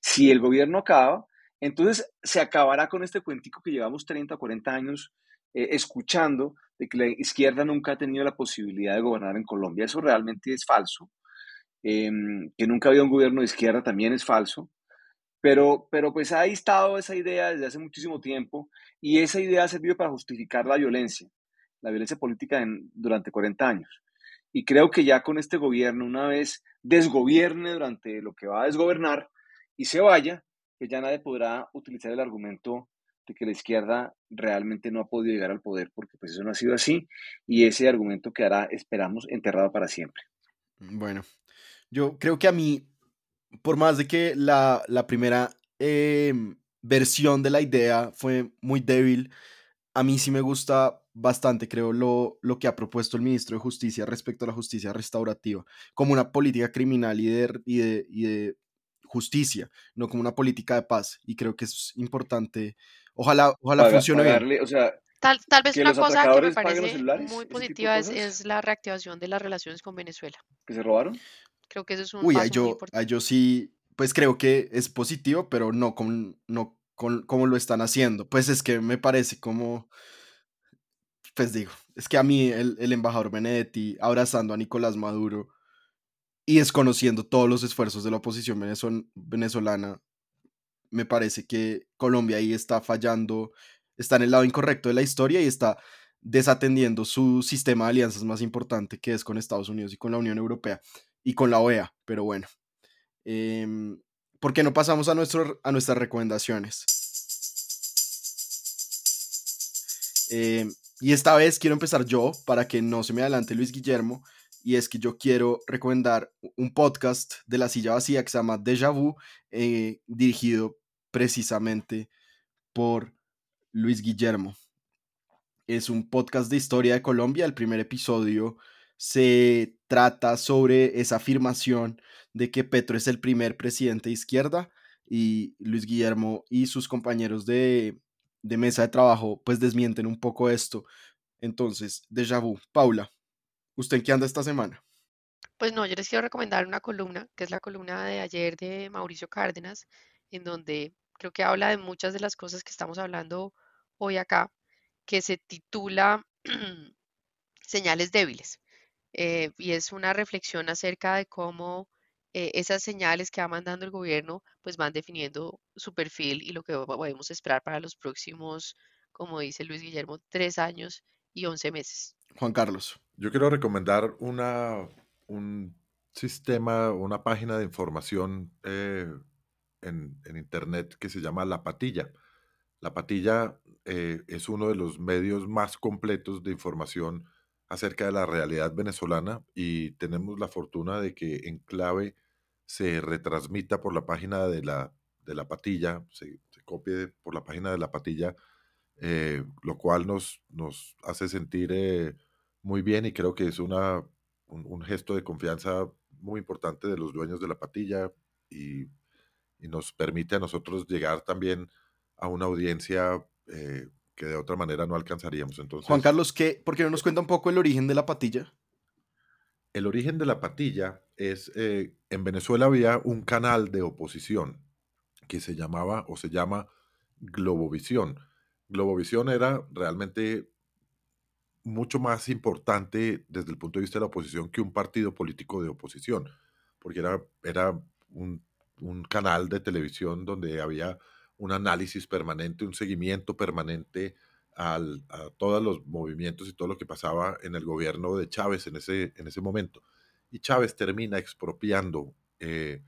Si el gobierno acaba, entonces se acabará con este cuentico que llevamos 30 o 40 años eh, escuchando de que la izquierda nunca ha tenido la posibilidad de gobernar en Colombia. Eso realmente es falso. Em, que nunca había un gobierno de izquierda también es falso. Pero, pero pues ha estado esa idea desde hace muchísimo tiempo y esa idea ha servido para justificar la violencia, la violencia política durante 40 años. Y creo que ya con este gobierno, una vez desgobierne durante lo que va a desgobernar y se vaya, que ya nadie podrá utilizar el argumento de que la izquierda realmente no ha podido llegar al poder porque pues eso no ha sido así y ese argumento quedará, esperamos, enterrado para siempre. Bueno, yo creo que a mí, por más de que la, la primera em, versión de la idea fue muy débil, a mí sí me gusta bastante, creo, lo, lo que ha propuesto el ministro de Justicia respecto a la justicia restaurativa, como una política criminal y de, y de, y de justicia, no como una política de paz. Y creo que es importante. Ojalá, ojalá Paga- funcione bien. pagarle, o sea, Tal, tal vez una cosa que me parece muy positiva es, es la reactivación de las relaciones con Venezuela. que se robaron. Creo que eso es un Uy, paso ahí muy yo, importante. yo sí, pues creo que es positivo, pero no con, no con como lo están haciendo. Pues es que me parece como, pues digo, es que a mí el, el embajador Benedetti abrazando a Nicolás Maduro y desconociendo todos los esfuerzos de la oposición venezol- venezolana, me parece que Colombia ahí está fallando, está en el lado incorrecto de la historia y está desatendiendo su sistema de alianzas más importante que es con Estados Unidos y con la Unión Europea y con la OEA. Pero bueno, em, ¿por qué no pasamos a, nuestro, a nuestras recomendaciones? Em, y esta vez quiero empezar yo para que no se me adelante Luis Guillermo. Y es que yo quiero recomendar un podcast de la silla vacía que se llama Deja Vu, eh, dirigido precisamente por Luis Guillermo. Es un podcast de historia de Colombia. El primer episodio se trata sobre esa afirmación de que Petro es el primer presidente de izquierda y Luis Guillermo y sus compañeros de, de mesa de trabajo pues desmienten un poco esto. Entonces, déjà vu. Paula, ¿usted en qué anda esta semana? Pues no, yo les quiero recomendar una columna, que es la columna de ayer de Mauricio Cárdenas, en donde creo que habla de muchas de las cosas que estamos hablando hoy acá, que se titula Señales débiles. Eh, y es una reflexión acerca de cómo eh, esas señales que va mandando el gobierno pues van definiendo su perfil y lo que podemos esperar para los próximos, como dice Luis Guillermo, tres años y once meses. Juan Carlos. Yo quiero recomendar una, un sistema, una página de información eh, en, Internet que se llama La Patilla. La Patilla eh, es uno de los medios más completos de información acerca de la realidad venezolana y tenemos la fortuna de que en clave se retransmita por la página de la, de la Patilla, se, copie por la página de la Patilla, eh, lo cual nos, nos hace sentir eh, muy bien y creo que es una, un, gesto de confianza muy importante de los dueños de la Patilla y, y nos permite a nosotros llegar también a una audiencia eh, que de otra manera no alcanzaríamos. Entonces, Juan Carlos, ¿qué? ¿por qué no nos cuenta un poco el origen de la patilla? El origen de la patilla es, eh, en Venezuela había un canal de oposición que se llamaba o se llama Globovisión. Globovisión era realmente mucho más importante desde el punto de vista de la oposición que un partido político de oposición, porque era, era un, un canal de televisión donde había un análisis permanente, un seguimiento permanente a todos los movimientos y todo lo que pasaba en el gobierno de Chávez en ese, en ese momento. Y Chávez termina expropiando eh,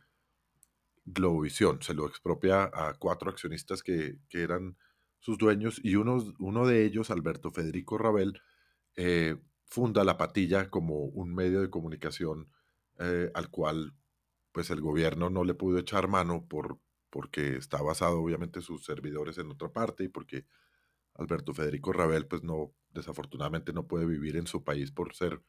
Globovisión, se lo expropia a cuatro accionistas que, que eran sus dueños y uno, uno, de ellos, Alberto Federico Rabel, eh, funda La Patilla como un medio de comunicación eh, al cual pues el gobierno no le pudo echar mano por, porque está basado obviamente sus servidores en otra parte y porque Alberto Federico Rabel pues no, desafortunadamente no puede vivir en su país por ser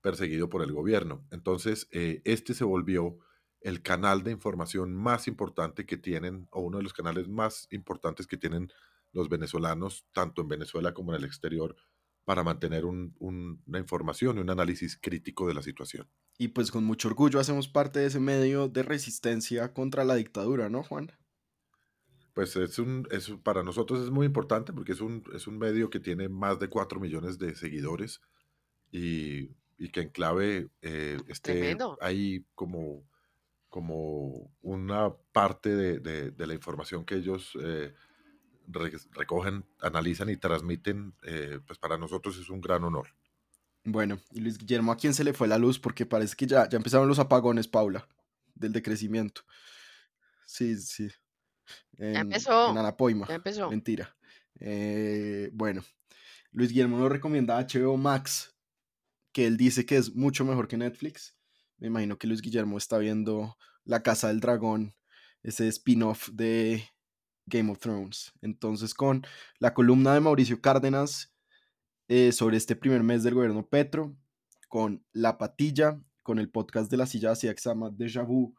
perseguido por el gobierno. Entonces, eh, este se volvió el canal de información más importante que tienen, o uno de los canales más importantes que tienen los venezolanos, tanto en Venezuela como en el exterior, para mantener un, un, una información y un análisis crítico de la situación. Y pues con mucho orgullo hacemos parte de ese medio de resistencia contra la dictadura, ¿no, Juan? Pues es un, es, para nosotros es muy importante porque es un, es un medio que tiene más de 4 millones de seguidores y, y que en clave eh, esté Tremendo. ahí como, como una parte de, de, de la información que ellos eh, re, recogen, analizan y transmiten, eh, pues para nosotros es un gran honor. Bueno, y Luis Guillermo, ¿a quién se le fue la luz? Porque parece que ya, ya empezaron los apagones, Paula, del decrecimiento. Sí, sí. Ya empezó. en Anapoima. Ya empezó. Mentira. Eh, bueno, Luis Guillermo nos recomienda HBO Max, que él dice que es mucho mejor que Netflix. Me imagino que Luis Guillermo está viendo La Casa del Dragón, ese spin-off de Game of Thrones. Entonces, con la columna de Mauricio Cárdenas eh, sobre este primer mes del gobierno Petro, con La Patilla, con el podcast de la silla vacía que se llama Deja Vu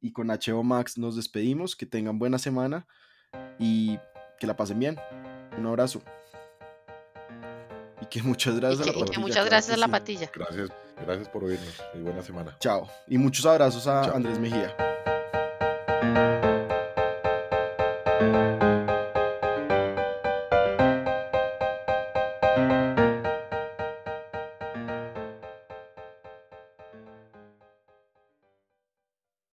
y con HBO Max nos despedimos. Que tengan buena semana y que la pasen bien. Un abrazo. Y que muchas Y gracias que, a la y que patilla. muchas gracias a la sí. patilla. Gracias, gracias por oírnos y buena semana. Chao. Y muchos abrazos a Chao. Andrés Mejía.